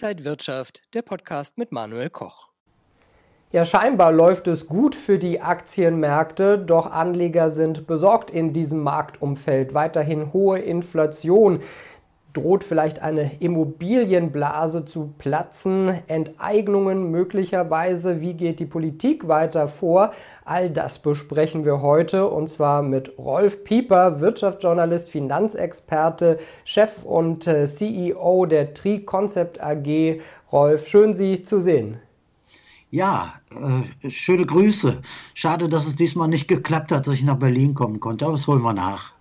Inside Wirtschaft, der Podcast mit Manuel Koch. Ja, scheinbar läuft es gut für die Aktienmärkte, doch Anleger sind besorgt in diesem Marktumfeld. Weiterhin hohe Inflation droht vielleicht eine Immobilienblase zu platzen, Enteignungen möglicherweise, wie geht die Politik weiter vor? All das besprechen wir heute und zwar mit Rolf Pieper, Wirtschaftsjournalist, Finanzexperte, Chef und äh, CEO der Tri Concept AG. Rolf, schön Sie zu sehen. Ja, äh, schöne Grüße. Schade, dass es diesmal nicht geklappt hat, dass ich nach Berlin kommen konnte, aber das holen wir nach.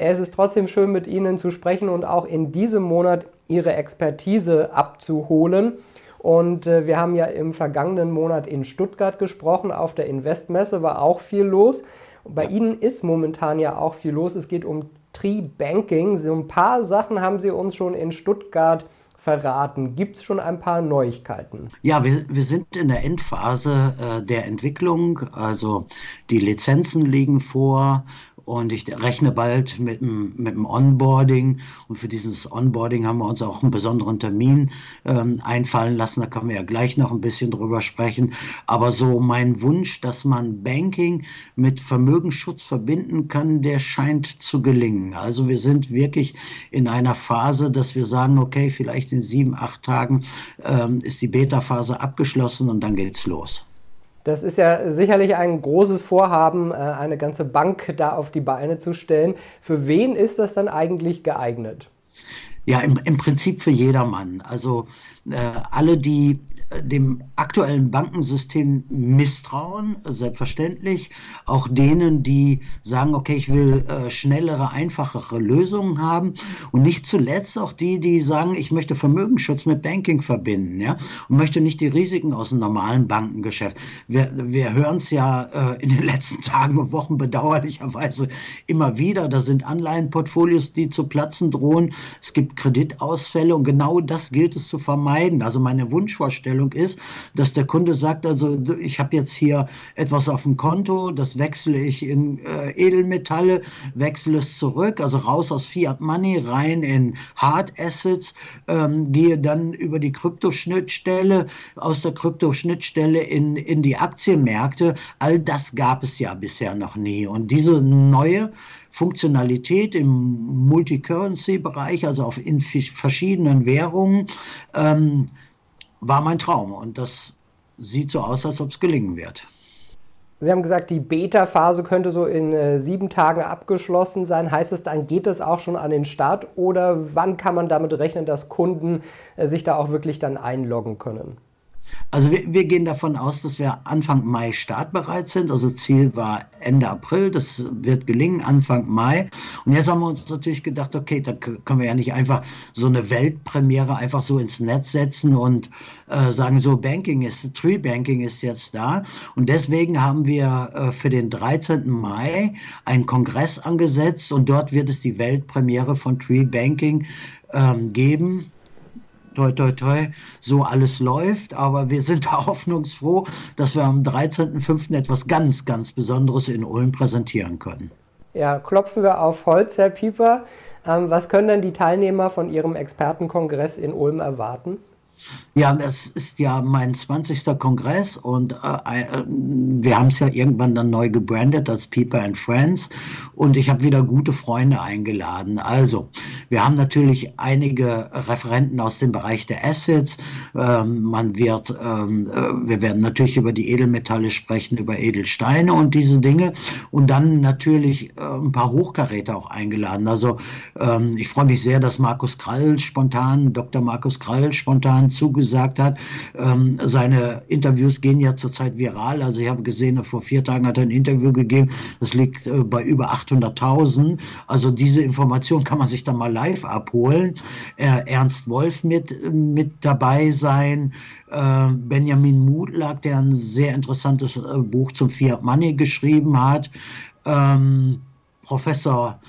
Es ist trotzdem schön, mit Ihnen zu sprechen und auch in diesem Monat Ihre Expertise abzuholen. Und äh, wir haben ja im vergangenen Monat in Stuttgart gesprochen. Auf der Investmesse war auch viel los. Und bei. Ihnen ist momentan ja auch viel los. Es geht um Tree-Banking. So ein paar Sachen haben Sie uns schon in Stuttgart verraten. Gibt es schon ein paar Neuigkeiten? Ja, wir, wir sind in der Endphase äh, der Entwicklung. Also die Lizenzen liegen vor und ich rechne bald mit dem, mit dem Onboarding. Und für dieses Onboarding haben wir uns auch einen besonderen Termin ähm, einfallen lassen. Da können wir ja gleich noch ein bisschen drüber sprechen. Aber so mein Wunsch, dass man Banking mit Vermögensschutz verbinden kann, der scheint zu gelingen. Also wir sind wirklich in einer Phase, dass wir sagen, okay, vielleicht in sieben, acht Tagen ähm, ist die Beta-Phase abgeschlossen und dann geht's los. Das ist ja sicherlich ein großes Vorhaben, äh, eine ganze Bank da auf die Beine zu stellen. Für wen ist das dann eigentlich geeignet? Ja, im, im Prinzip für jedermann. Also äh, alle, die dem aktuellen Bankensystem misstrauen, selbstverständlich. Auch denen, die sagen, okay, ich will äh, schnellere, einfachere Lösungen haben. Und nicht zuletzt auch die, die sagen, ich möchte Vermögensschutz mit Banking verbinden, ja, und möchte nicht die Risiken aus dem normalen Bankengeschäft. Wir, wir hören es ja äh, in den letzten Tagen und Wochen bedauerlicherweise immer wieder. Da sind Anleihenportfolios, die zu platzen drohen. Es gibt Kreditausfälle und genau das gilt es zu vermeiden. Also meine Wunschvorstellung Vorstellung ist, dass der Kunde sagt, also ich habe jetzt hier etwas auf dem Konto, das wechsle ich in äh, Edelmetalle, wechsle es zurück, also raus aus Fiat Money, rein in Hard Assets, ähm, gehe dann über die Kryptoschnittstelle, aus der Kryptoschnittstelle in, in die Aktienmärkte. All das gab es ja bisher noch nie. Und diese neue Funktionalität im Multicurrency-Bereich, also auf in verschiedenen Währungen, ähm, war mein Traum und das sieht so aus, als ob es gelingen wird. Sie haben gesagt, die Beta-Phase könnte so in äh, sieben Tagen abgeschlossen sein. Heißt es, dann geht es auch schon an den Start oder wann kann man damit rechnen, dass Kunden äh, sich da auch wirklich dann einloggen können? Also wir, wir, gehen davon aus, dass wir Anfang Mai startbereit sind. Also Ziel war Ende April. Das wird gelingen, Anfang Mai. Und jetzt haben wir uns natürlich gedacht, okay, da können wir ja nicht einfach so eine Weltpremiere einfach so ins Netz setzen und äh, sagen, so Banking ist, Tree Banking ist jetzt da. Und deswegen haben wir äh, für den 13. Mai einen Kongress angesetzt und dort wird es die Weltpremiere von Tree Banking ähm, geben toi, toi, toi, so alles läuft. Aber wir sind da hoffnungsfroh, dass wir am 13.05. etwas ganz, ganz Besonderes in Ulm präsentieren können. Ja, klopfen wir auf Holz, Herr Pieper. Ähm, was können denn die Teilnehmer von Ihrem Expertenkongress in Ulm erwarten? Ja, das ist ja mein 20. Kongress und äh, äh, wir haben es ja irgendwann dann neu gebrandet als People and Friends und ich habe wieder gute Freunde eingeladen. Also, wir haben natürlich einige Referenten aus dem Bereich der Assets. Ähm, man wird, ähm, äh, wir werden natürlich über die Edelmetalle sprechen, über Edelsteine und diese Dinge und dann natürlich äh, ein paar Hochkaräter auch eingeladen. Also, ähm, ich freue mich sehr, dass Markus Krall spontan, Dr. Markus Krall spontan zugesagt hat. Ähm, seine Interviews gehen ja zurzeit viral. Also ich habe gesehen, vor vier Tagen hat er ein Interview gegeben. Das liegt äh, bei über 800.000. Also diese Information kann man sich dann mal live abholen. Äh, Ernst Wolf mit, mit dabei sein. Äh, Benjamin Mutlag, der ein sehr interessantes äh, Buch zum Fiat Money geschrieben hat. Ähm, Professor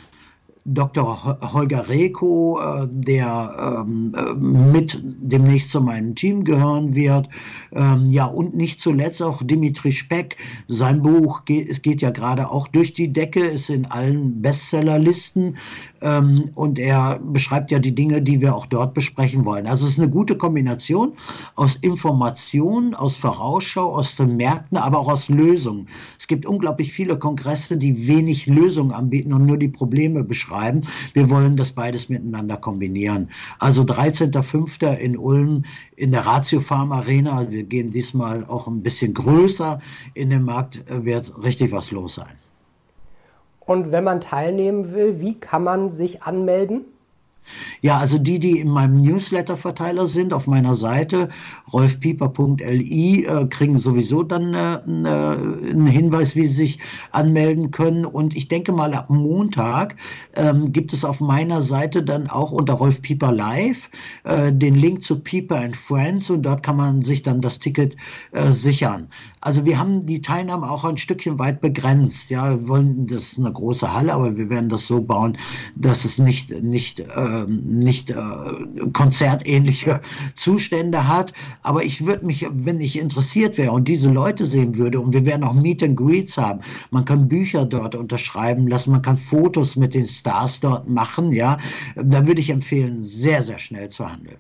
Dr. Holger Reko, äh, der ähm, äh, mit demnächst zu meinem Team gehören wird. Ähm, ja, und nicht zuletzt auch Dimitri Speck. Sein Buch, es geht ja gerade auch durch die Decke, ist in allen Bestsellerlisten. Ähm, und er beschreibt ja die Dinge, die wir auch dort besprechen wollen. Also es ist eine gute Kombination aus Informationen, aus Vorausschau, aus den Märkten, aber auch aus Lösungen. Es gibt unglaublich viele Kongresse, die wenig Lösungen anbieten und nur die Probleme beschreiben. Wir wollen das beides miteinander kombinieren. Also 13.05. in Ulm in der Ratio Farm Arena. Wir gehen diesmal auch ein bisschen größer in den Markt, äh, wird richtig was los sein. Und wenn man teilnehmen will, wie kann man sich anmelden? Ja, also die, die in meinem Newsletter-Verteiler sind, auf meiner Seite rolfpieper.li, äh, kriegen sowieso dann äh, äh, einen Hinweis, wie sie sich anmelden können. Und ich denke mal, ab Montag ähm, gibt es auf meiner Seite dann auch unter Rolf Pieper Live äh, den Link zu Pieper and Friends und dort kann man sich dann das Ticket äh, sichern. Also wir haben die Teilnahme auch ein Stückchen weit begrenzt. Ja, wir wollen das ist eine große Halle, aber wir werden das so bauen, dass es nicht nicht äh, nicht äh, konzertähnliche Zustände hat. Aber ich würde mich, wenn ich interessiert wäre und diese Leute sehen würde, und wir werden auch Meet and Greets haben, man kann Bücher dort unterschreiben lassen, man kann Fotos mit den Stars dort machen, ja, dann würde ich empfehlen, sehr, sehr schnell zu handeln.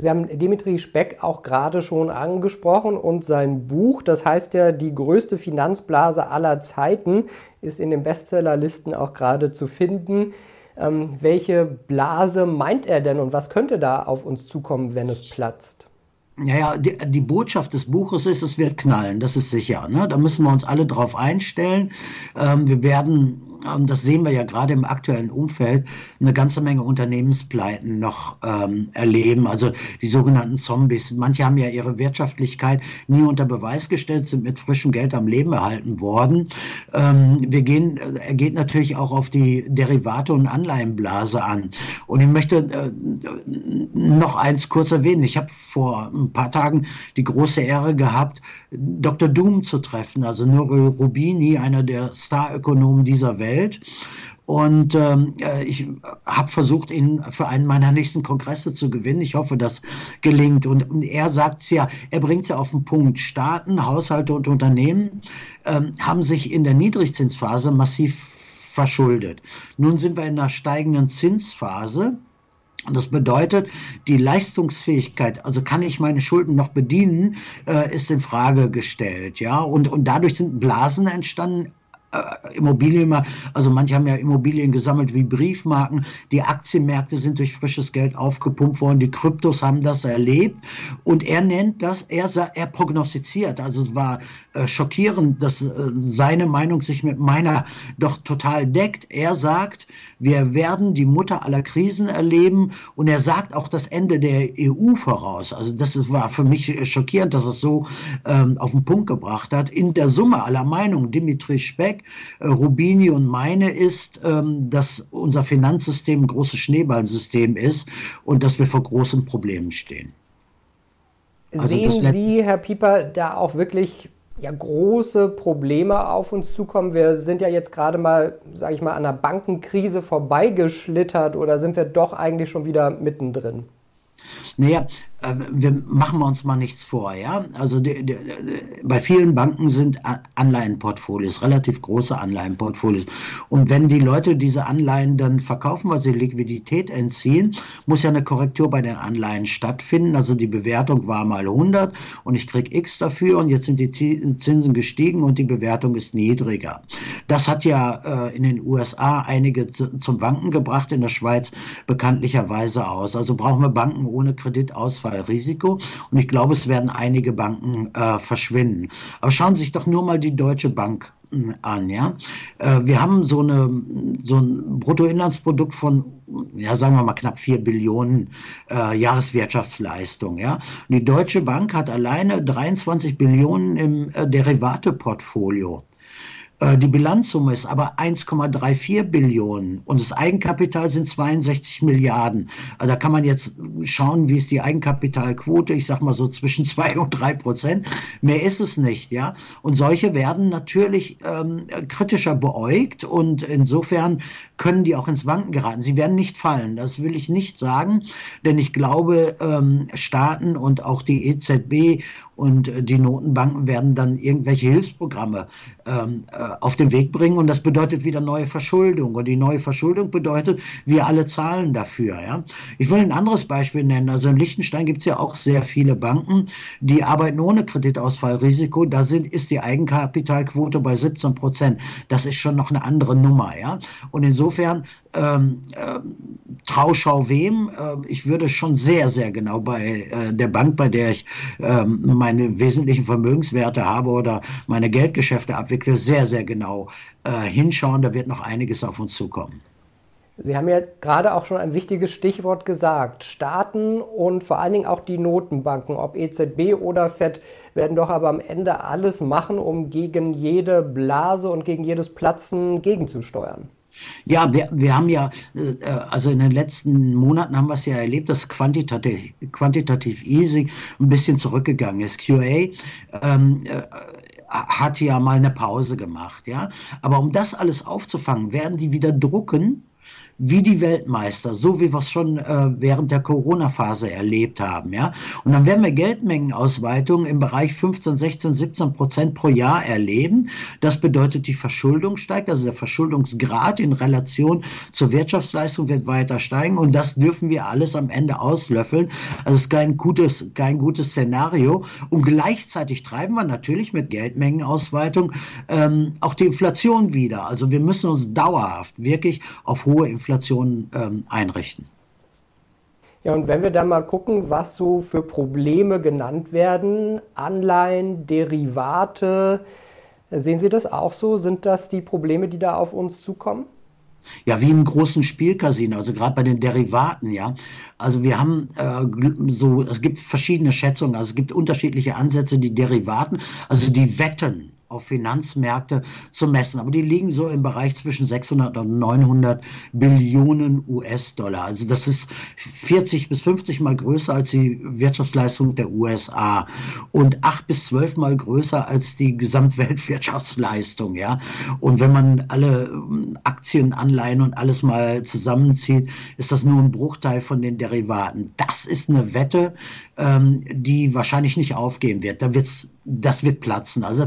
Sie haben Dimitri Speck auch gerade schon angesprochen und sein Buch, das heißt ja Die größte Finanzblase aller Zeiten, ist in den Bestsellerlisten auch gerade zu finden. Ähm, welche Blase meint er denn und was könnte da auf uns zukommen, wenn es platzt? Naja, die, die Botschaft des Buches ist, es wird knallen, das ist sicher. Ne? Da müssen wir uns alle drauf einstellen. Ähm, wir werden das sehen wir ja gerade im aktuellen Umfeld, eine ganze Menge Unternehmenspleiten noch ähm, erleben. Also die sogenannten Zombies. Manche haben ja ihre Wirtschaftlichkeit nie unter Beweis gestellt, sind mit frischem Geld am Leben erhalten worden. Ähm, wir gehen, er geht natürlich auch auf die Derivate und Anleihenblase an. Und ich möchte äh, noch eins kurz erwähnen. Ich habe vor ein paar Tagen die große Ehre gehabt, Dr. Doom zu treffen, also Nuri Rubini, einer der Starökonomen dieser Welt. Und ähm, äh, ich habe versucht, ihn für einen meiner nächsten Kongresse zu gewinnen. Ich hoffe, das gelingt. Und, und er sagt es ja, er bringt es ja auf den Punkt. Staaten, Haushalte und Unternehmen ähm, haben sich in der Niedrigzinsphase massiv verschuldet. Nun sind wir in einer steigenden Zinsphase. Und das bedeutet, die Leistungsfähigkeit, also kann ich meine Schulden noch bedienen, äh, ist in Frage gestellt, ja. Und, und dadurch sind Blasen entstanden, äh, Immobilien, also manche haben ja Immobilien gesammelt wie Briefmarken. Die Aktienmärkte sind durch frisches Geld aufgepumpt worden. Die Kryptos haben das erlebt. Und er nennt das, er, er prognostiziert. Also es war äh, schockierend, dass äh, seine Meinung sich mit meiner doch total deckt. Er sagt, wir werden die Mutter aller Krisen erleben. Und er sagt auch das Ende der EU voraus. Also das war für mich schockierend, dass es so ähm, auf den Punkt gebracht hat. In der Summe aller Meinungen, Dimitri Speck, Zweck äh, Rubini und meine ist, ähm, dass unser Finanzsystem ein großes Schneeballsystem ist und dass wir vor großen Problemen stehen. Also Sehen Sie, Herr Pieper, da auch wirklich ja, große Probleme auf uns zukommen? Wir sind ja jetzt gerade mal, sage ich mal, an einer Bankenkrise vorbeigeschlittert oder sind wir doch eigentlich schon wieder mittendrin? Naja, wir machen uns mal nichts vor, ja. Also die, die, bei vielen Banken sind Anleihenportfolios, relativ große Anleihenportfolios. Und wenn die Leute diese Anleihen dann verkaufen, weil sie Liquidität entziehen, muss ja eine Korrektur bei den Anleihen stattfinden. Also die Bewertung war mal 100 und ich kriege X dafür und jetzt sind die Zinsen gestiegen und die Bewertung ist niedriger. Das hat ja äh, in den USA einige zum Wanken gebracht, in der Schweiz bekanntlicherweise aus. Also brauchen wir Banken ohne Kreditausfall Risiko. Und ich glaube, es werden einige Banken äh, verschwinden. Aber schauen Sie sich doch nur mal die Deutsche Bank hm, an, ja. Äh, wir haben so, eine, so ein Bruttoinlandsprodukt von, ja, sagen wir mal knapp 4 Billionen äh, Jahreswirtschaftsleistung, ja. Die Deutsche Bank hat alleine 23 Billionen im äh, Derivateportfolio. Äh, die Bilanzsumme ist aber 1,34 Billionen und das Eigenkapital sind 62 Milliarden. Also da kann man jetzt schauen, wie ist die Eigenkapitalquote. Ich sag mal so zwischen zwei und drei Prozent. Mehr ist es nicht, ja. Und solche werden natürlich ähm, kritischer beäugt und insofern können die auch ins Wanken geraten. Sie werden nicht fallen. Das will ich nicht sagen, denn ich glaube, ähm, Staaten und auch die EZB und äh, die Notenbanken werden dann irgendwelche Hilfsprogramme ähm, äh, auf den Weg bringen und das bedeutet wieder neue Verschuldung und die neue Verschuldung bedeutet, wir alle zahlen dafür. Ja? Ich will ein anderes Beispiel nennen. Also in Liechtenstein gibt es ja auch sehr viele Banken, die arbeiten ohne Kreditausfallrisiko. Da sind, ist die Eigenkapitalquote bei 17 Prozent. Das ist schon noch eine andere Nummer. Ja? Und insofern ähm, äh, Trauschau wem? Äh, ich würde schon sehr, sehr genau bei äh, der Bank, bei der ich ähm, meine wesentlichen Vermögenswerte habe oder meine Geldgeschäfte abwickle, sehr, sehr genau äh, hinschauen. Da wird noch einiges auf uns zukommen. Sie haben ja gerade auch schon ein wichtiges Stichwort gesagt. Staaten und vor allen Dingen auch die Notenbanken, ob EZB oder FED, werden doch aber am Ende alles machen, um gegen jede Blase und gegen jedes Platzen gegenzusteuern. Ja, wir, wir haben ja, äh, also in den letzten Monaten haben wir es ja erlebt, dass quantitativ, quantitativ easy ein bisschen zurückgegangen ist. QA ähm, äh, hat ja mal eine Pause gemacht, ja. Aber um das alles aufzufangen, werden die wieder drucken wie die Weltmeister, so wie wir es schon äh, während der Corona-Phase erlebt haben. Ja? Und dann werden wir Geldmengenausweitungen im Bereich 15, 16, 17 Prozent pro Jahr erleben. Das bedeutet, die Verschuldung steigt, also der Verschuldungsgrad in Relation zur Wirtschaftsleistung wird weiter steigen und das dürfen wir alles am Ende auslöffeln. Also es ist kein gutes, kein gutes Szenario. Und gleichzeitig treiben wir natürlich mit Geldmengenausweitung ähm, auch die Inflation wieder. Also wir müssen uns dauerhaft wirklich auf hohe Inflation Inflation ähm, einrichten. Ja, und wenn wir dann mal gucken, was so für Probleme genannt werden, Anleihen, Derivate, sehen Sie das auch so? Sind das die Probleme, die da auf uns zukommen? Ja, wie im großen Spielcasino, also gerade bei den Derivaten, ja. Also wir haben äh, so, es gibt verschiedene Schätzungen, also es gibt unterschiedliche Ansätze, die Derivaten, also die Wetten auf Finanzmärkte zu messen. Aber die liegen so im Bereich zwischen 600 und 900 Billionen US-Dollar. Also das ist 40 bis 50 mal größer als die Wirtschaftsleistung der USA und 8 bis 12 mal größer als die Gesamtweltwirtschaftsleistung. Ja? Und wenn man alle ähm, Aktien, Anleihen und alles mal zusammenzieht, ist das nur ein Bruchteil von den Derivaten. Das ist eine Wette, ähm, die wahrscheinlich nicht aufgehen wird. Da wird's, das wird platzen. Also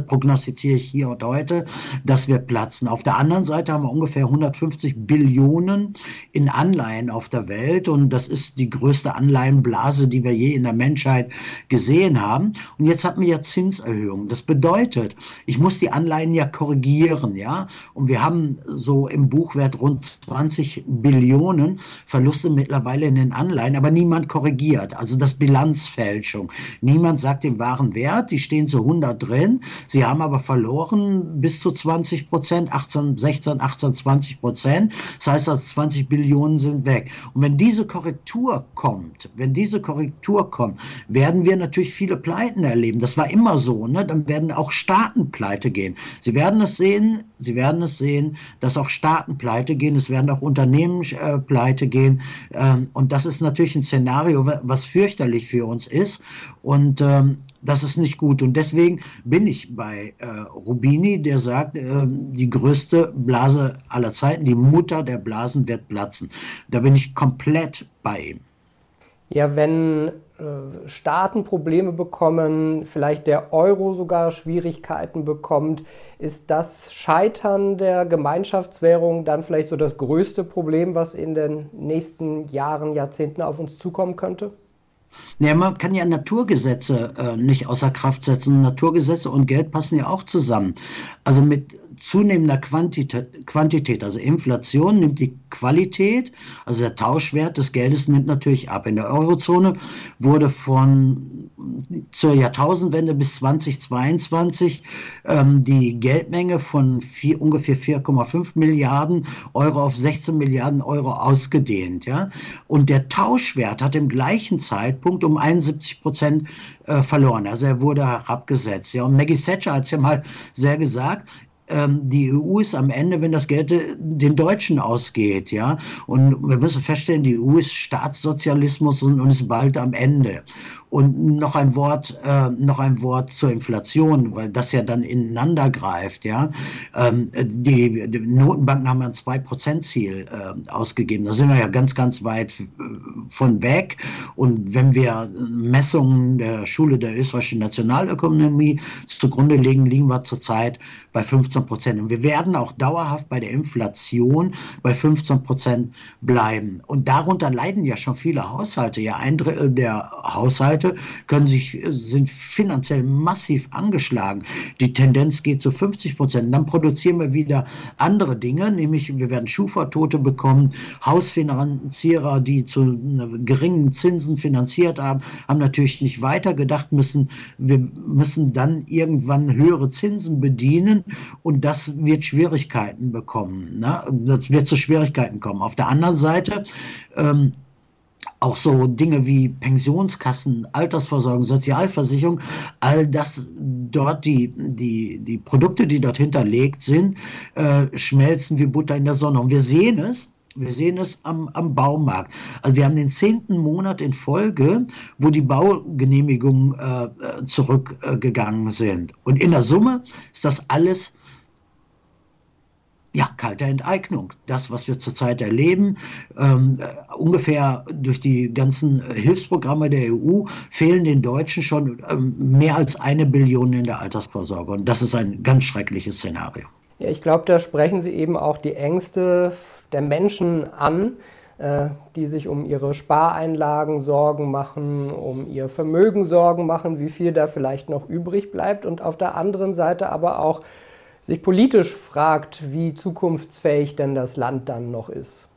prognostiziere ich hier und heute, das wird platzen. Auf der anderen Seite haben wir ungefähr 150 Billionen in Anleihen auf der Welt und das ist die größte Anleihenblase, die wir je in der Menschheit gesehen haben. Und jetzt hatten wir ja Zinserhöhungen. Das bedeutet, ich muss die Anleihen ja korrigieren, ja. Und wir haben so im Buchwert rund 20 Billionen Verluste mittlerweile in den Anleihen, aber niemand korrigiert. Also das Bilanz Bilanzfälschung. Niemand sagt den wahren Wert, die stehen zu 100 drin, sie haben aber verloren bis zu 20 Prozent, 18, 16, 18, 20 Prozent. Das heißt, dass 20 Billionen sind weg. Und wenn diese Korrektur kommt, wenn diese Korrektur kommt, werden wir natürlich viele Pleiten erleben. Das war immer so. Ne? Dann werden auch Staaten pleite gehen. Sie werden es sehen, Sie werden es sehen, dass auch Staaten pleite gehen. Es werden auch Unternehmen äh, pleite gehen. Ähm, und das ist natürlich ein Szenario, was fürchterlich für uns ist. Und ähm, das ist nicht gut. Und deswegen bin ich bei äh, Rubini, der sagt, äh, die größte Blase aller Zeiten, die Mutter der Blasen wird platzen. Da bin ich komplett bei ihm. Ja, wenn äh, Staaten Probleme bekommen, vielleicht der Euro sogar Schwierigkeiten bekommt, ist das Scheitern der Gemeinschaftswährung dann vielleicht so das größte Problem, was in den nächsten Jahren, Jahrzehnten auf uns zukommen könnte? Ja, man kann ja Naturgesetze äh, nicht außer Kraft setzen. Naturgesetze und Geld passen ja auch zusammen. Also mit zunehmender Quantität, Quantität, also Inflation nimmt die Qualität, also der Tauschwert des Geldes nimmt natürlich ab. In der Eurozone wurde von zur Jahrtausendwende bis 2022 ähm, die Geldmenge von vier, ungefähr 4,5 Milliarden Euro auf 16 Milliarden Euro ausgedehnt. Ja? Und der Tauschwert hat im gleichen Zeitpunkt um 71 Prozent äh, verloren. Also er wurde herabgesetzt. Ja? Und Maggie Thatcher hat es ja mal sehr gesagt, ähm, die EU ist am Ende, wenn das Geld den Deutschen ausgeht, ja. Und wir müssen feststellen, die EU ist Staatssozialismus und, und ist bald am Ende. Und noch ein Wort, äh, noch ein Wort zur Inflation, weil das ja dann ineinander greift, ja. Ähm, die, die, Notenbanken haben ein 2%-Ziel äh, ausgegeben. Da sind wir ja ganz, ganz weit äh, von weg. Und wenn wir Messungen der Schule der österreichischen Nationalökonomie zugrunde legen, liegen wir zurzeit bei 15 Prozent. Und wir werden auch dauerhaft bei der Inflation bei 15 Prozent bleiben. Und darunter leiden ja schon viele Haushalte. Ja, ein Drittel der Haushalte können sich, sind finanziell massiv angeschlagen. Die Tendenz geht zu 50 Prozent. Dann produzieren wir wieder andere Dinge, nämlich wir werden Schufa-Tote bekommen, Hausfinanzierer, die zu geringen Zinsen finanziert haben, haben natürlich nicht weitergedacht müssen. Wir müssen dann irgendwann höhere Zinsen bedienen und das wird Schwierigkeiten bekommen. Ne? Das wird zu Schwierigkeiten kommen. Auf der anderen Seite ähm, auch so Dinge wie Pensionskassen, Altersversorgung, Sozialversicherung, all das dort, die, die, die Produkte, die dort hinterlegt sind, äh, schmelzen wie Butter in der Sonne. Und wir sehen es, wir sehen es am, am Baumarkt. Also wir haben den zehnten Monat in Folge, wo die Baugenehmigungen äh, äh zurückgegangen äh, sind. Und in der Summe ist das alles ja, kalte Enteignung. Das, was wir zurzeit erleben, ähm, ungefähr durch die ganzen Hilfsprogramme der EU fehlen den Deutschen schon ähm, mehr als eine Billion in der Altersvorsorge. Und das ist ein ganz schreckliches Szenario. Ja, ich glaube, da sprechen Sie eben auch die Ängste der Menschen an, äh, die sich um ihre Spareinlagen Sorgen machen, um ihr Vermögen Sorgen machen, wie viel da vielleicht noch übrig bleibt. Und auf der anderen Seite aber auch sich politisch fragt, wie zukunftsfähig denn das Land dann noch ist.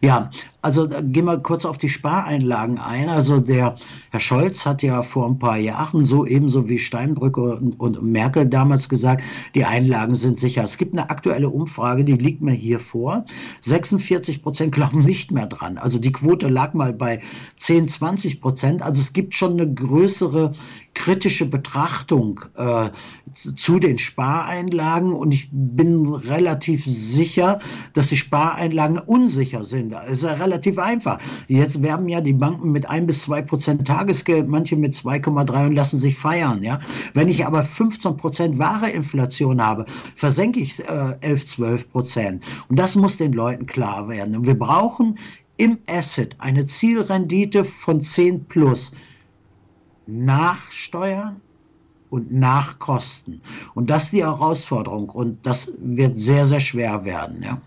Ja, also gehen wir kurz auf die Spareinlagen ein. Also der Herr Scholz hat ja vor ein paar Jahren so ebenso wie Steinbrücke und, und, Merkel damals gesagt, die Einlagen sind sicher. Es gibt eine aktuelle Umfrage, die liegt mir hier vor. 46 Prozent glauben nicht mehr dran. Also die Quote lag mal bei 10, 20 Prozent. Also es gibt schon eine größere kritische Betrachtung äh, zu den Spareinlagen und ich bin relativ sicher, dass die Spareinlagen unsicher sind. Das ist ja relativ einfach. Jetzt werben ja die Banken mit ein bis zwei Prozent Tagesgeld, manche mit 2,3 und lassen sich feiern. Ja, wenn ich aber 15 Prozent wahre Inflation habe, versenke ich äh, 11, 12 Prozent und das muss den Leuten klar werden. Und wir brauchen im Asset eine Zielrendite von 10 plus nachsteuern und nachkosten. Und das ist die Herausforderung und das wird sehr, sehr schwer werden. Ja,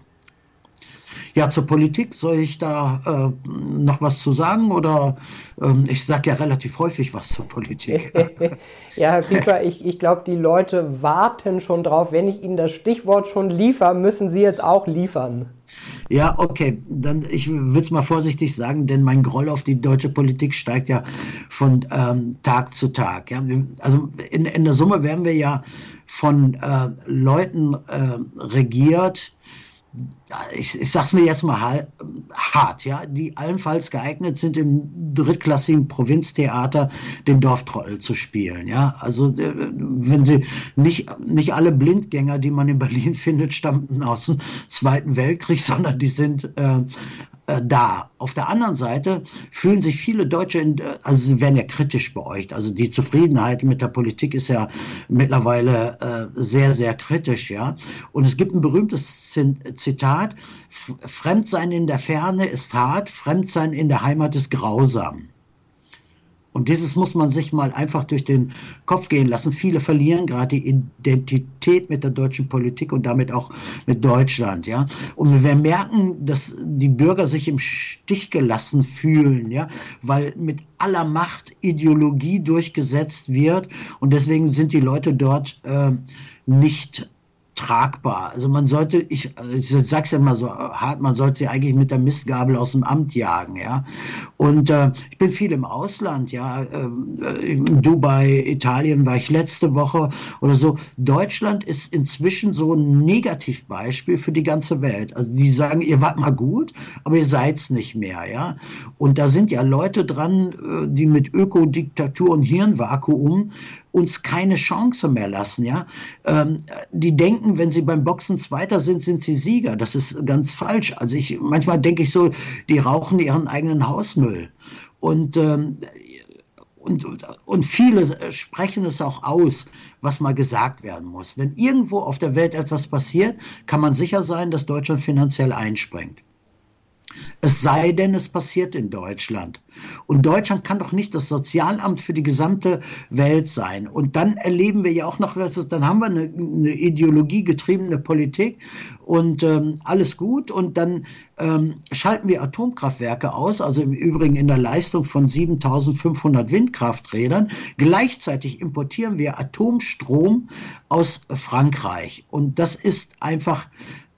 ja zur Politik soll ich da äh, noch was zu sagen oder ähm, ich sage ja relativ häufig was zur Politik. ja, Herr Pieper, ich, ich glaube, die Leute warten schon drauf. Wenn ich Ihnen das Stichwort schon liefere, müssen Sie jetzt auch liefern. Ja, okay, dann ich will es mal vorsichtig sagen, denn mein Groll auf die deutsche Politik steigt ja von ähm, Tag zu Tag. Ja. Also in, in der Summe werden wir ja von äh, Leuten äh, regiert, ich, ich sag's mir jetzt mal hart, ja, die allenfalls geeignet sind, im drittklassigen Provinztheater den Dorftrottel zu spielen, ja. Also, äh, wenn sie nicht, nicht alle Blindgänger, die man in Berlin findet, stammten aus dem Zweiten Weltkrieg, sondern die sind äh, äh, da. Auf der anderen Seite fühlen sich viele Deutsche, in, äh, also sie werden ja kritisch beäugt. Also die Zufriedenheit mit der Politik ist ja mittlerweile äh, sehr, sehr kritisch, ja. Und es gibt ein berühmtes Zitat: Fremdsein in der Ferne ist hart, Fremdsein in der Heimat ist grausam. Und dieses muss man sich mal einfach durch den Kopf gehen lassen. Viele verlieren gerade die Identität mit der deutschen Politik und damit auch mit Deutschland, ja. Und wir merken, dass die Bürger sich im Stich gelassen fühlen, ja, weil mit aller Macht Ideologie durchgesetzt wird und deswegen sind die Leute dort äh, nicht tragbar. Also man sollte, ich, ich sag's ja mal so hart, man sollte sie eigentlich mit der Mistgabel aus dem Amt jagen, ja. Und äh, ich bin viel im Ausland, ja. Äh, in Dubai, Italien war ich letzte Woche oder so. Deutschland ist inzwischen so ein Negativbeispiel für die ganze Welt. Also die sagen, ihr wart mal gut, aber ihr seid's nicht mehr, ja. Und da sind ja Leute dran, äh, die mit Ökodiktatur und Hirnvakuum uns keine Chance mehr lassen. Ja, ähm, die denken, wenn sie beim Boxen Zweiter sind, sind sie Sieger. Das ist ganz falsch. Also ich manchmal denke ich so, die rauchen ihren eigenen Hausmüll und ähm, und, und viele sprechen es auch aus, was mal gesagt werden muss. Wenn irgendwo auf der Welt etwas passiert, kann man sicher sein, dass Deutschland finanziell einspringt. Es sei denn, es passiert in Deutschland. Und Deutschland kann doch nicht das Sozialamt für die gesamte Welt sein. Und dann erleben wir ja auch noch, dann haben wir eine, eine ideologiegetriebene Politik und ähm, alles gut. Und dann ähm, schalten wir Atomkraftwerke aus, also im Übrigen in der Leistung von 7500 Windkrafträdern. Gleichzeitig importieren wir Atomstrom aus Frankreich. Und das ist einfach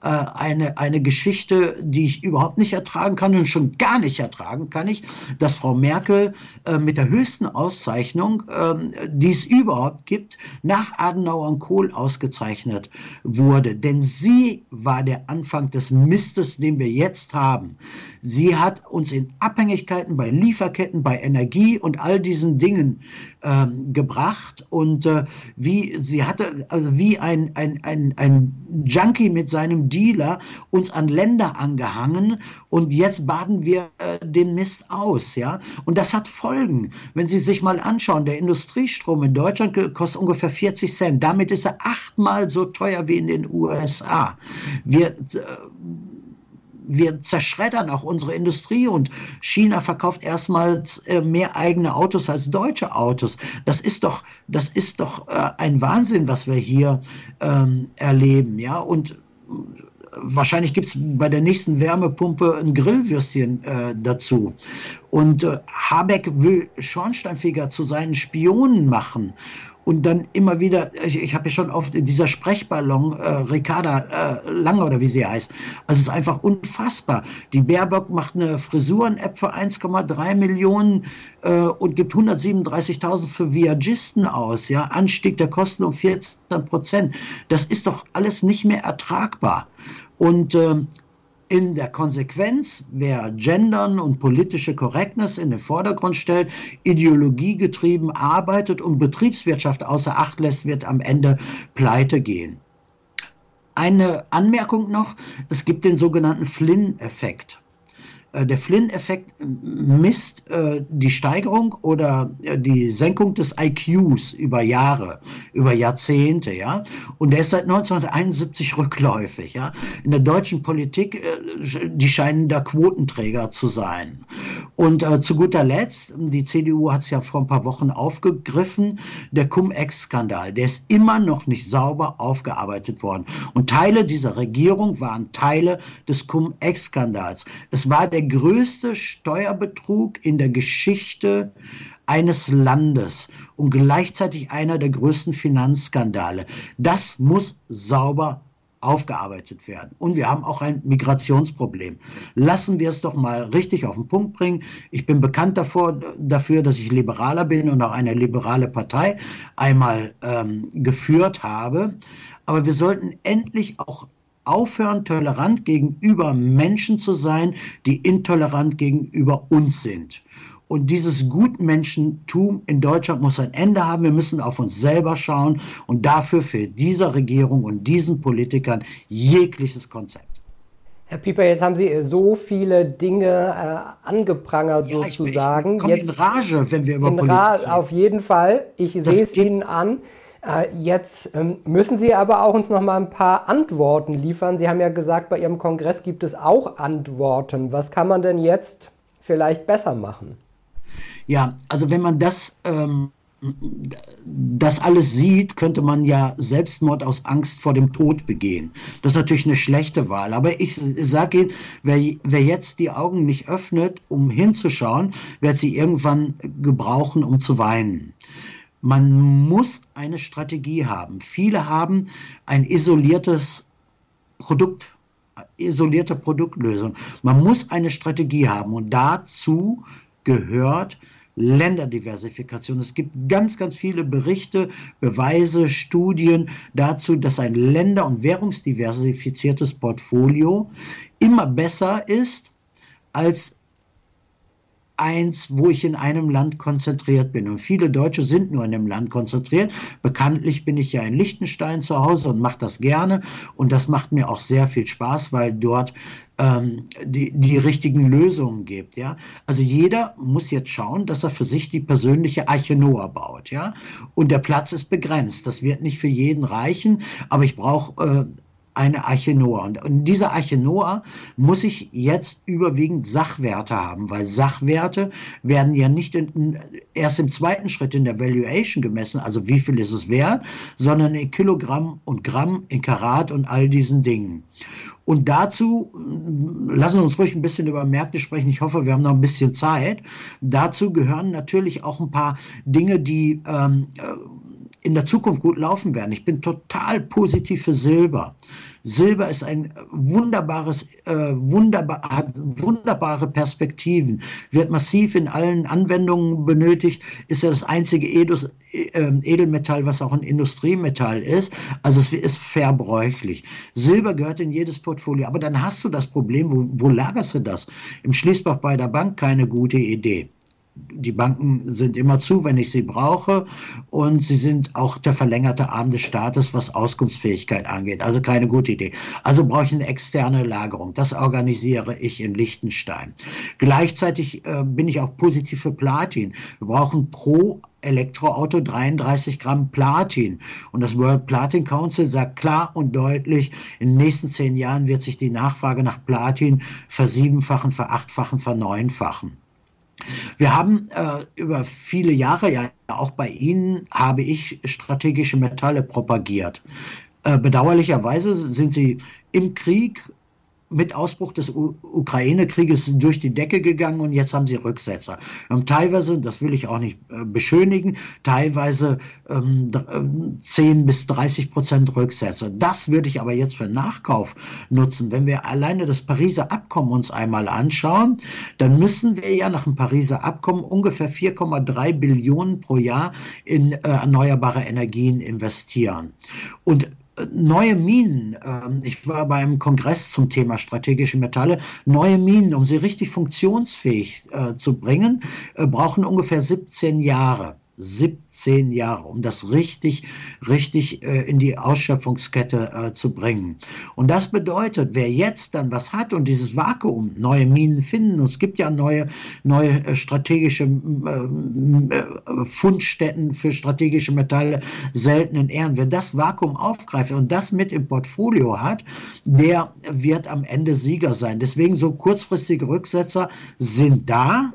äh, eine, eine Geschichte, die ich überhaupt nicht ertragen kann und schon gar nicht ertragen kann ich, dass Frau Merkel äh, mit der höchsten Auszeichnung, äh, die es überhaupt gibt, nach Adenauer und Kohl ausgezeichnet wurde. Denn sie war der Anfang des Mistes, den wir jetzt haben. Sie hat uns in Abhängigkeiten bei Lieferketten, bei Energie und all diesen Dingen ähm, gebracht und äh, wie sie hatte, also wie ein, ein, ein, ein Junkie mit seinem Dealer uns an Länder angehangen und jetzt baden wir äh, den Mist aus, ja. Und das hat Folgen. Wenn Sie sich mal anschauen, der Industriestrom in Deutschland kostet ungefähr 40 Cent. Damit ist er achtmal so teuer wie in den USA. Wir äh, wir zerschreddern auch unsere Industrie und China verkauft erstmals äh, mehr eigene Autos als deutsche Autos. Das ist doch, das ist doch äh, ein Wahnsinn, was wir hier ähm, erleben, ja. Und wahrscheinlich gibt es bei der nächsten Wärmepumpe ein Grillwürstchen äh, dazu. Und äh, Habeck will Schornsteinfeger zu seinen Spionen machen und dann immer wieder, ich, ich habe ja schon oft dieser Sprechballon, äh, Ricarda äh, Lange oder wie sie heißt, also es ist einfach unfassbar. Die Baerbock macht eine Frisuren-App für 1,3 Millionen äh, und gibt 137.000 für Viagisten aus, ja, Anstieg der Kosten um 14 Prozent. Das ist doch alles nicht mehr ertragbar. Und äh, in der Konsequenz, wer Gendern und politische Korrektness in den Vordergrund stellt, ideologiegetrieben arbeitet und Betriebswirtschaft außer Acht lässt, wird am Ende pleite gehen. Eine Anmerkung noch, es gibt den sogenannten Flynn-Effekt. Äh, der Flynn-Effekt misst äh, die Steigerung oder äh, die Senkung des IQs über Jahre, über Jahrzehnte, ja. Und der ist seit 1971 rückläufig, ja. In der deutschen Politik, die scheinen da Quotenträger zu sein. Und zu guter Letzt, die CDU hat es ja vor ein paar Wochen aufgegriffen, der Cum-Ex-Skandal, der ist immer noch nicht sauber aufgearbeitet worden. Und Teile dieser Regierung waren Teile des Cum-Ex-Skandals. Es war der der größte Steuerbetrug in der Geschichte eines Landes und gleichzeitig einer der größten Finanzskandale. Das muss sauber aufgearbeitet werden. Und wir haben auch ein Migrationsproblem. Lassen wir es doch mal richtig auf den Punkt bringen. Ich bin bekannt davor, dafür, dass ich Liberaler bin und auch eine liberale Partei einmal ähm, geführt habe. Aber wir sollten endlich auch aufhören, tolerant gegenüber Menschen zu sein, die intolerant gegenüber uns sind. Und dieses Gutmenschentum in Deutschland muss ein Ende haben. Wir müssen auf uns selber schauen und dafür fehlt dieser Regierung und diesen Politikern jegliches Konzept. Herr Pieper, jetzt haben Sie so viele Dinge äh, angeprangert ja, sozusagen. Ich, ich komme in Rage, wenn wir über Politik reden. Auf jeden Fall. Ich sehe es Ihnen an. Äh, jetzt ähm, müssen Sie aber auch uns noch mal ein paar Antworten liefern. Sie haben ja gesagt, bei Ihrem Kongress gibt es auch Antworten. Was kann man denn jetzt vielleicht besser machen? Ja, also wenn man das ähm das alles sieht, könnte man ja Selbstmord aus Angst vor dem Tod begehen. Das ist natürlich eine schlechte Wahl. Aber ich sage Ihnen, wer, wer jetzt die Augen nicht öffnet, um hinzuschauen, wird sie irgendwann gebrauchen, um zu weinen. Man muss eine Strategie haben. Viele haben ein isoliertes Produkt, isolierte Produktlösung. Man muss eine Strategie haben und dazu gehört Länderdiversifikation. Es gibt ganz, ganz viele Berichte, Beweise, Studien dazu, dass ein länder- und währungsdiversifiziertes Portfolio immer besser ist als eins, wo ich in einem Land konzentriert bin. Und viele Deutsche sind nur in einem Land konzentriert. Bekanntlich bin ich ja in Liechtenstein zu Hause und mache das gerne. Und das macht mir auch sehr viel Spaß, weil dort ähm, die, die richtigen Lösungen gibt. Ja? Also jeder muss jetzt schauen, dass er für sich die persönliche Arche Noah baut. Ja? Und der Platz ist begrenzt. Das wird nicht für jeden reichen, aber ich brauche äh, eine Arche Noah. Und in dieser Arche Noah muss ich jetzt überwiegend Sachwerte haben, weil Sachwerte werden ja nicht in, erst im zweiten Schritt in der Valuation gemessen, also wie viel ist es wert, sondern in Kilogramm und Gramm, in Karat und all diesen Dingen. Und dazu lassen wir uns ruhig ein bisschen über Märkte sprechen. Ich hoffe, wir haben noch ein bisschen Zeit. Dazu gehören natürlich auch ein paar Dinge, die ähm, in der Zukunft gut laufen werden. Ich bin total positiv für Silber. Silber ist ein wunderbares, äh, wunderbar, hat wunderbare Perspektiven, wird massiv in allen Anwendungen benötigt, ist ja das einzige Edus, äh, Edelmetall, was auch ein Industriemetall ist. Also es ist verbräuchlich. Silber gehört in jedes Portfolio, aber dann hast du das Problem, wo, wo lagerst du das? Im Schließbach bei der Bank keine gute Idee die Banken sind immer zu, wenn ich sie brauche. Und sie sind auch der verlängerte Arm des Staates, was Auskunftsfähigkeit angeht. Also keine gute Idee. Also brauche ich eine externe Lagerung. Das organisiere ich in Liechtenstein. Gleichzeitig äh, bin ich auch positiv für Platin. Wir brauchen pro Elektroauto 33 Gramm Platin. Und das World Platin Council sagt klar und deutlich, in den nächsten zehn Jahren wird sich die Nachfrage nach Platin versiebenfachen, verachtfachen, verneunfachen. Wir haben äh, über viele Jahre, ja auch bei Ihnen, habe ich strategische Metalle propagiert. Äh, bedauerlicherweise sind sie im Krieg mit Ausbruch des Ukraine-Krieges durch die Decke gegangen und jetzt haben sie Rücksetzer. Ähm, teilweise, das will ich auch nicht äh, beschönigen, teilweise ähm, 10 äh, bis 30 Prozent Rücksetzer. Das würde ich aber jetzt für Nachkauf nutzen. Wenn wir alleine das Pariser Abkommen uns einmal anschauen, dann müssen wir ja nach dem Pariser Abkommen ungefähr 4,3 Billionen pro Jahr in äh, erneuerbare Energien investieren. Und neue Minen, ähm, ich war beim Kongress zum Thema strategische Metalle, neue Minen, um sie richtig funktionsfähig äh, zu bringen, äh, brauchen ungefähr 17 Jahre. 17 Jahre, um das richtig, richtig äh, in die Ausschöpfungskette äh, zu bringen. Und das bedeutet, wer jetzt dann was hat und dieses Vakuum, neue Minen finden, und es gibt ja neue, neue äh, strategische äh, äh, Fundstätten für strategische Metalle, seltenen Ehren, wer das Vakuum aufgreift und das mit im Portfolio hat, der wird am Ende Sieger sein. Deswegen so kurzfristige Rücksetzer sind da,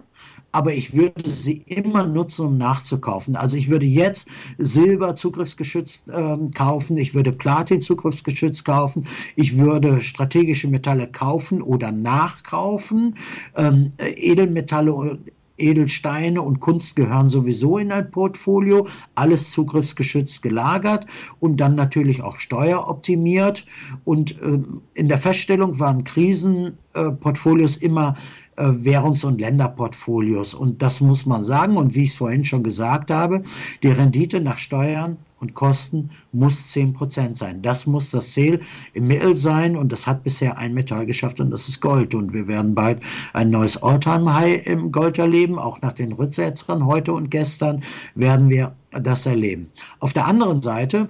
aber ich würde sie immer nutzen, um nachzukaufen. Also ich würde jetzt Silber zugriffsgeschützt äh, kaufen, ich würde Platin zugriffsgeschützt kaufen, ich würde strategische Metalle kaufen oder nachkaufen, ähm, Edelmetalle Edelsteine und Kunst gehören sowieso in ein Portfolio, alles zugriffsgeschützt gelagert und dann natürlich auch steueroptimiert. Und äh, in der Feststellung waren Krisenportfolios äh, immer äh, Währungs- und Länderportfolios. Und das muss man sagen. Und wie ich es vorhin schon gesagt habe, die Rendite nach Steuern und Kosten muss 10% sein. Das muss das Ziel im Mittel sein und das hat bisher ein Metall geschafft und das ist Gold. Und wir werden bald ein neues Alltime-High im Gold erleben. Auch nach den Rücksetzern heute und gestern werden wir das erleben. Auf der anderen Seite,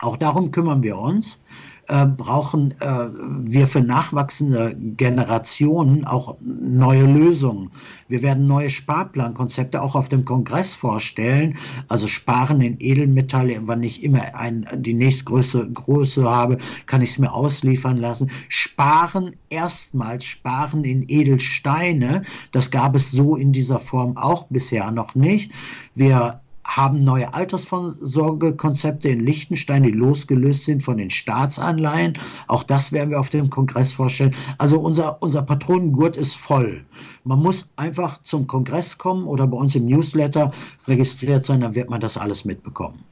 auch darum kümmern wir uns, äh, brauchen äh, wir für nachwachsende Generationen auch neue Lösungen. Wir werden neue Sparplankonzepte auch auf dem Kongress vorstellen. Also Sparen in Edelmetalle, wenn ich immer ein, die nächstgrößere Größe habe, kann ich es mir ausliefern lassen. Sparen, erstmals Sparen in Edelsteine. Das gab es so in dieser Form auch bisher noch nicht. Wir haben neue Altersvorsorgekonzepte in Liechtenstein, die losgelöst sind von den Staatsanleihen. Auch das werden wir auf dem Kongress vorstellen. Also unser, unser Patronengurt ist voll. Man muss einfach zum Kongress kommen oder bei uns im Newsletter registriert sein, dann wird man das alles mitbekommen.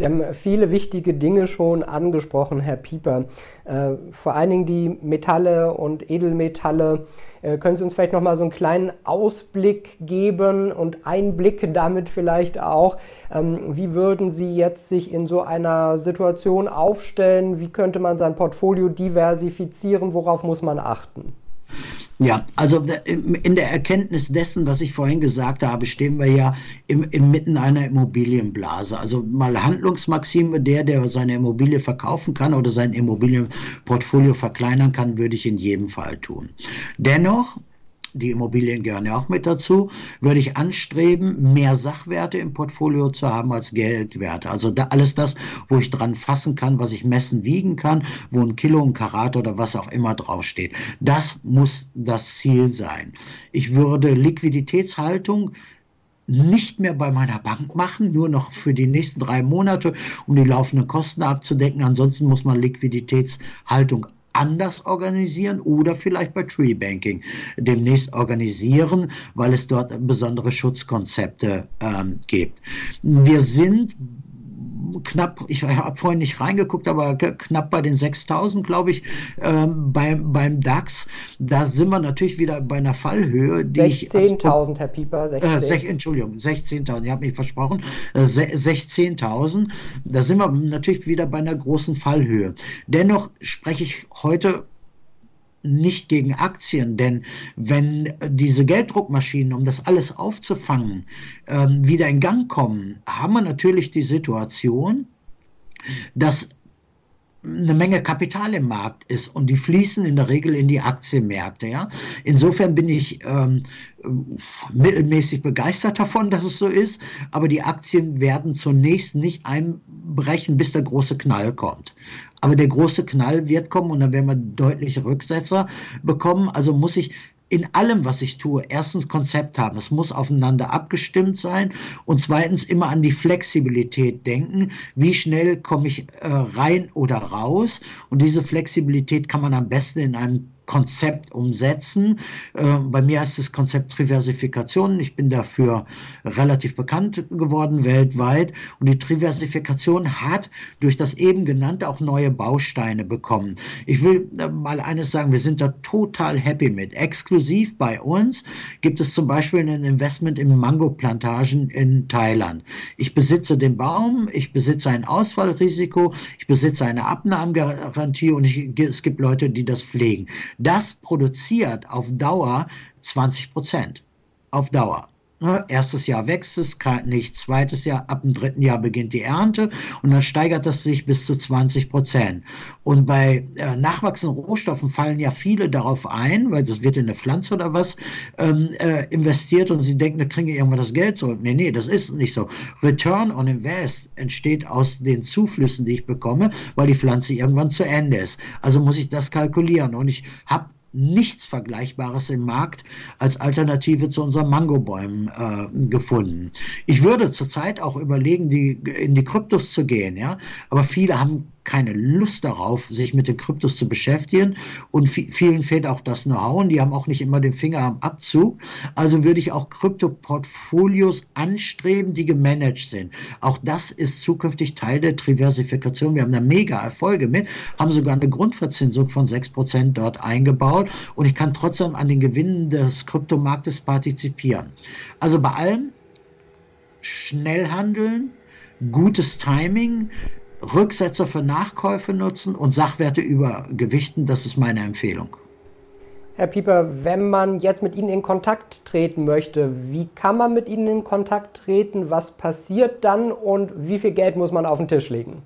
Sie haben viele wichtige Dinge schon angesprochen, Herr Pieper. Äh, vor allen Dingen die Metalle und Edelmetalle. Äh, können Sie uns vielleicht noch mal so einen kleinen Ausblick geben und Einblick damit vielleicht auch? Ähm, wie würden Sie jetzt sich in so einer Situation aufstellen? Wie könnte man sein Portfolio diversifizieren? Worauf muss man achten? Ja, also in der Erkenntnis dessen, was ich vorhin gesagt habe, stehen wir ja im, inmitten einer Immobilienblase. Also mal Handlungsmaxime, der, der seine Immobilie verkaufen kann oder sein Immobilienportfolio verkleinern kann, würde ich in jedem Fall tun. Dennoch die Immobilien gehören ja auch mit dazu, würde ich anstreben, mehr Sachwerte im Portfolio zu haben als Geldwerte. Also da, alles das, wo ich dran fassen kann, was ich messen, wiegen kann, wo ein Kilo, ein Karat oder was auch immer draufsteht. Das muss das Ziel sein. Ich würde Liquiditätshaltung nicht mehr bei meiner Bank machen, nur noch für die nächsten drei Monate, um die laufenden Kosten abzudecken. Ansonsten muss man Liquiditätshaltung anders organisieren oder vielleicht bei Tree Banking demnächst organisieren, weil es dort besondere Schutzkonzepte ähm, gibt. Wir sind knapp, ich habe vorhin nicht reingeguckt, aber knapp bei den 6000, glaube ich, ähm, beim, beim DAX. Da sind wir natürlich wieder bei einer Fallhöhe, die 16.000, Herr Pieper. 16. Äh, sech, Entschuldigung, 16.000, ich habe mich versprochen. Äh, 16.000, da sind wir natürlich wieder bei einer großen Fallhöhe. Dennoch spreche ich heute nicht gegen Aktien, denn wenn diese Gelddruckmaschinen, um das alles aufzufangen, ähm, wieder in Gang kommen, haben wir natürlich die Situation, dass eine Menge Kapital im Markt ist und die fließen in der Regel in die Aktienmärkte. Ja? Insofern bin ich ähm, mittelmäßig begeistert davon, dass es so ist, aber die Aktien werden zunächst nicht einbrechen, bis der große Knall kommt. Aber der große Knall wird kommen und dann werden wir deutliche Rücksetzer bekommen. Also muss ich in allem, was ich tue, erstens Konzept haben. Es muss aufeinander abgestimmt sein und zweitens immer an die Flexibilität denken. Wie schnell komme ich äh, rein oder raus? Und diese Flexibilität kann man am besten in einem Konzept umsetzen. Äh, bei mir heißt das Konzept Triversifikation. Ich bin dafür relativ bekannt geworden weltweit. Und die Triversifikation hat durch das eben genannte auch neue Bausteine bekommen. Ich will äh, mal eines sagen, wir sind da total happy mit. Exklusiv bei uns gibt es zum Beispiel ein Investment in Mango-Plantagen in Thailand. Ich besitze den Baum, ich besitze ein Ausfallrisiko, ich besitze eine Abnahmegarantie und ich, es gibt Leute, die das pflegen. Das produziert auf Dauer 20 Prozent. Auf Dauer. Ne, erstes Jahr wächst es, nicht. Zweites Jahr, ab dem dritten Jahr beginnt die Ernte und dann steigert das sich bis zu 20 Prozent. Und bei äh, nachwachsenden Rohstoffen fallen ja viele darauf ein, weil das wird in eine Pflanze oder was ähm, äh, investiert und sie denken, da kriegen irgendwann das Geld zurück. Nee, nee, das ist nicht so. Return on Invest entsteht aus den Zuflüssen, die ich bekomme, weil die Pflanze irgendwann zu Ende ist. Also muss ich das kalkulieren und ich habe nichts Vergleichbares im Markt als Alternative zu unseren Mangobäumen äh, gefunden. Ich würde zurzeit auch überlegen, die, in die Kryptos zu gehen, ja, aber viele haben keine Lust darauf, sich mit den Kryptos zu beschäftigen. Und vielen fehlt auch das Know-how und die haben auch nicht immer den Finger am Abzug. Also würde ich auch Krypto-Portfolios anstreben, die gemanagt sind. Auch das ist zukünftig Teil der Diversifikation. Wir haben da mega Erfolge mit, haben sogar eine Grundverzinsung von 6% dort eingebaut und ich kann trotzdem an den Gewinnen des Kryptomarktes partizipieren. Also bei allem schnell handeln, gutes Timing, Rücksetzer für Nachkäufe nutzen und Sachwerte übergewichten. Das ist meine Empfehlung. Herr Pieper, wenn man jetzt mit Ihnen in Kontakt treten möchte, wie kann man mit Ihnen in Kontakt treten? Was passiert dann und wie viel Geld muss man auf den Tisch legen?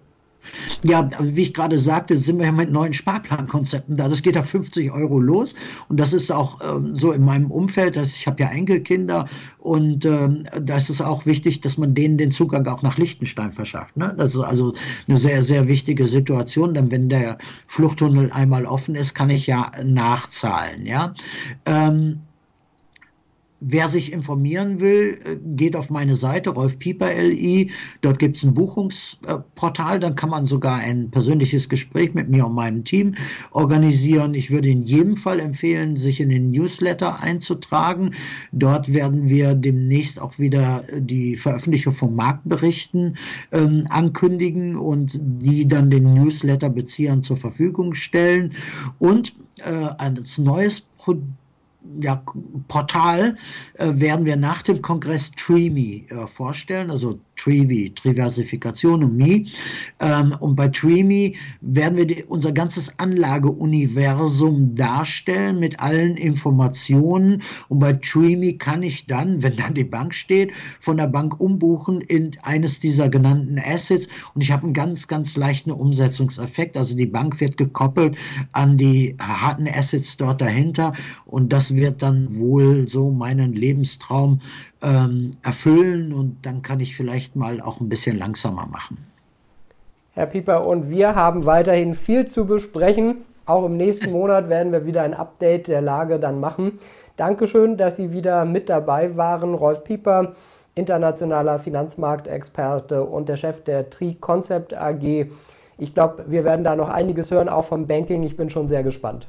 Ja, wie ich gerade sagte, sind wir ja mit neuen Sparplankonzepten da. Das geht auf 50 Euro los. Und das ist auch ähm, so in meinem Umfeld. Dass ich habe ja Enkelkinder und ähm, da ist es auch wichtig, dass man denen den Zugang auch nach Liechtenstein verschafft. Ne? Das ist also eine sehr, sehr wichtige Situation. Denn wenn der Fluchttunnel einmal offen ist, kann ich ja nachzahlen. Ja. Ähm, Wer sich informieren will, äh, geht auf meine Seite, Rolf Pieper LI. Dort gibt es ein Buchungsportal. Dann kann man sogar ein persönliches Gespräch mit mir und meinem Team organisieren. Ich würde in jedem Fall empfehlen, sich in den Newsletter einzutragen. Dort werden wir demnächst auch wieder die Veröffentlichung von Marktberichten ähm, ankündigen und die dann den Newsletter-Beziehern zur Verfügung stellen. Und äh, als neues Produkt ja, Portal äh, werden wir nach dem Kongress TREME äh, vorstellen, also Trevi, Triversifikation und Me. Ähm, und bei TREME werden wir die, unser ganzes Anlageuniversum darstellen mit allen Informationen. Und bei TREME kann ich dann, wenn dann die Bank steht, von der Bank umbuchen in eines dieser genannten Assets. Und ich habe einen ganz, ganz leichten Umsetzungseffekt. Also die Bank wird gekoppelt an die harten Assets dort dahinter. Und das wird dann wohl so meinen Lebenstraum ähm, erfüllen und dann kann ich vielleicht mal auch ein bisschen langsamer machen. Herr Pieper, und wir haben weiterhin viel zu besprechen. Auch im nächsten Monat werden wir wieder ein Update der Lage dann machen. Dankeschön, dass Sie wieder mit dabei waren. Rolf Pieper, internationaler Finanzmarktexperte und der Chef der Tri Concept AG. Ich glaube, wir werden da noch einiges hören, auch vom Banking. Ich bin schon sehr gespannt.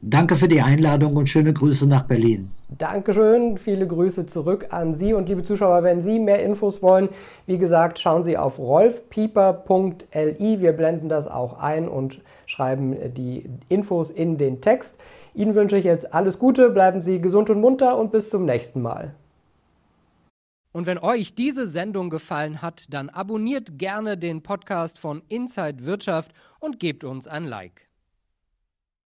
Danke für die Einladung und schöne Grüße nach Berlin. Dankeschön, viele Grüße zurück an Sie und liebe Zuschauer, wenn Sie mehr Infos wollen, wie gesagt, schauen Sie auf rolfpieper.li. Wir blenden das auch ein und schreiben die Infos in den Text. Ihnen wünsche ich jetzt alles Gute, bleiben Sie gesund und munter und bis zum nächsten Mal. Und wenn euch diese Sendung gefallen hat, dann abonniert gerne den Podcast von Inside Wirtschaft und gebt uns ein Like.